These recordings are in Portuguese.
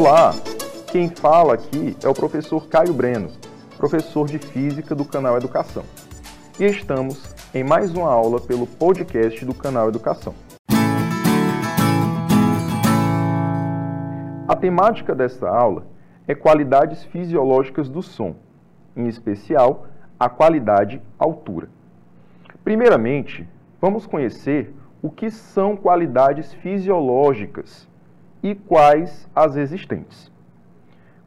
Olá, quem fala aqui é o professor Caio Breno, professor de Física do canal Educação. E estamos em mais uma aula pelo podcast do canal Educação. A temática desta aula é qualidades fisiológicas do som, em especial a qualidade altura. Primeiramente, vamos conhecer o que são qualidades fisiológicas e quais as existentes.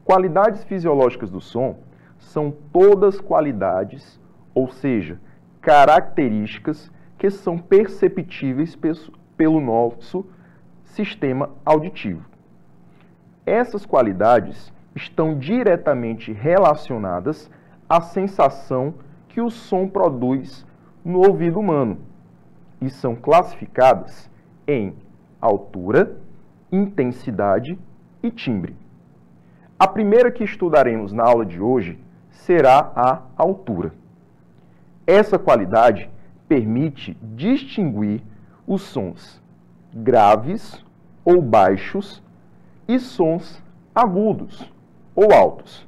Qualidades fisiológicas do som são todas qualidades, ou seja, características que são perceptíveis pelo nosso sistema auditivo. Essas qualidades estão diretamente relacionadas à sensação que o som produz no ouvido humano e são classificadas em altura, intensidade e timbre. A primeira que estudaremos na aula de hoje será a altura. Essa qualidade permite distinguir os sons graves ou baixos e sons agudos ou altos.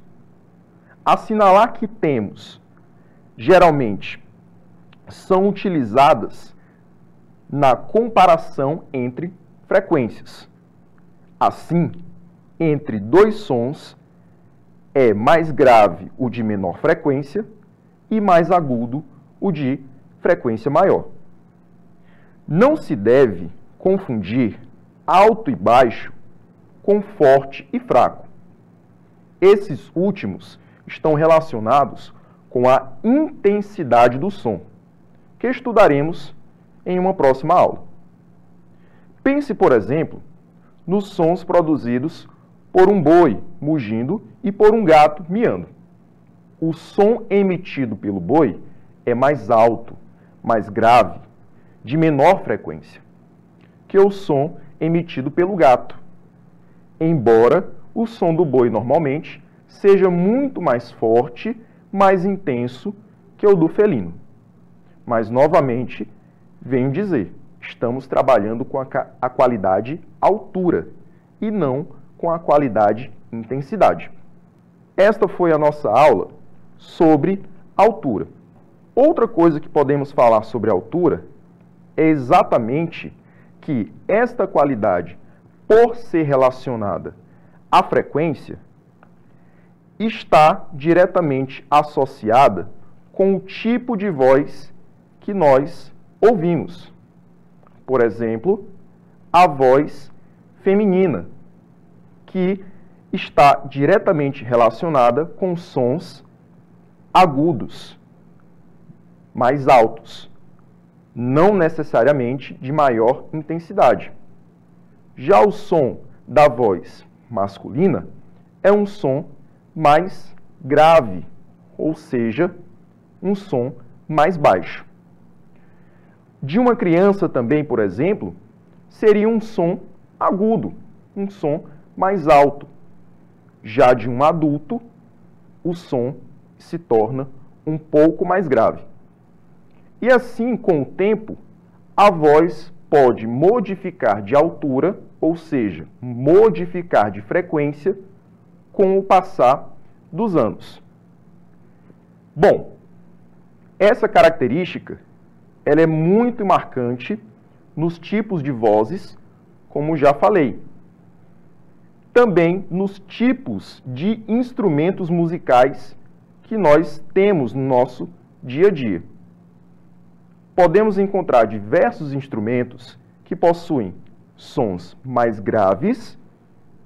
Assinalar que temos, geralmente, são utilizadas na comparação entre frequências. Assim, entre dois sons, é mais grave o de menor frequência e mais agudo o de frequência maior. Não se deve confundir alto e baixo com forte e fraco. Esses últimos estão relacionados com a intensidade do som, que estudaremos em uma próxima aula. Pense, por exemplo, nos sons produzidos por um boi mugindo e por um gato miando. O som emitido pelo boi é mais alto, mais grave, de menor frequência que o som emitido pelo gato. Embora o som do boi normalmente seja muito mais forte, mais intenso que o do felino. Mas novamente venho dizer, estamos trabalhando com a, a qualidade altura e não com a qualidade intensidade. Esta foi a nossa aula sobre altura. Outra coisa que podemos falar sobre altura é exatamente que esta qualidade, por ser relacionada à frequência, está diretamente associada com o tipo de voz que nós ouvimos. Por exemplo, a voz feminina, que está diretamente relacionada com sons agudos, mais altos, não necessariamente de maior intensidade. Já o som da voz masculina é um som mais grave, ou seja, um som mais baixo. De uma criança também, por exemplo, seria um som agudo, um som mais alto. Já de um adulto, o som se torna um pouco mais grave. E assim, com o tempo, a voz pode modificar de altura, ou seja, modificar de frequência com o passar dos anos. Bom, essa característica ela é muito marcante nos tipos de vozes, como já falei. Também nos tipos de instrumentos musicais que nós temos no nosso dia a dia. Podemos encontrar diversos instrumentos que possuem sons mais graves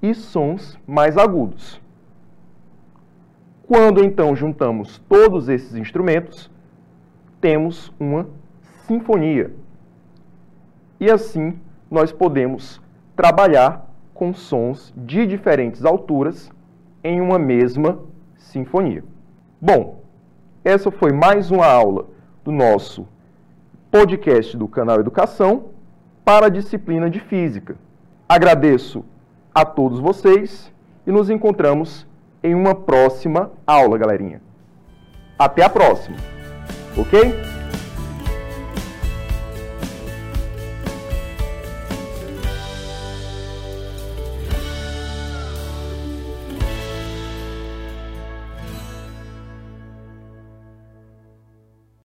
e sons mais agudos. Quando então juntamos todos esses instrumentos, temos uma sinfonia. E assim nós podemos trabalhar com sons de diferentes alturas em uma mesma sinfonia. Bom, essa foi mais uma aula do nosso podcast do canal Educação para a disciplina de Física. Agradeço a todos vocês e nos encontramos em uma próxima aula, galerinha. Até a próxima, ok?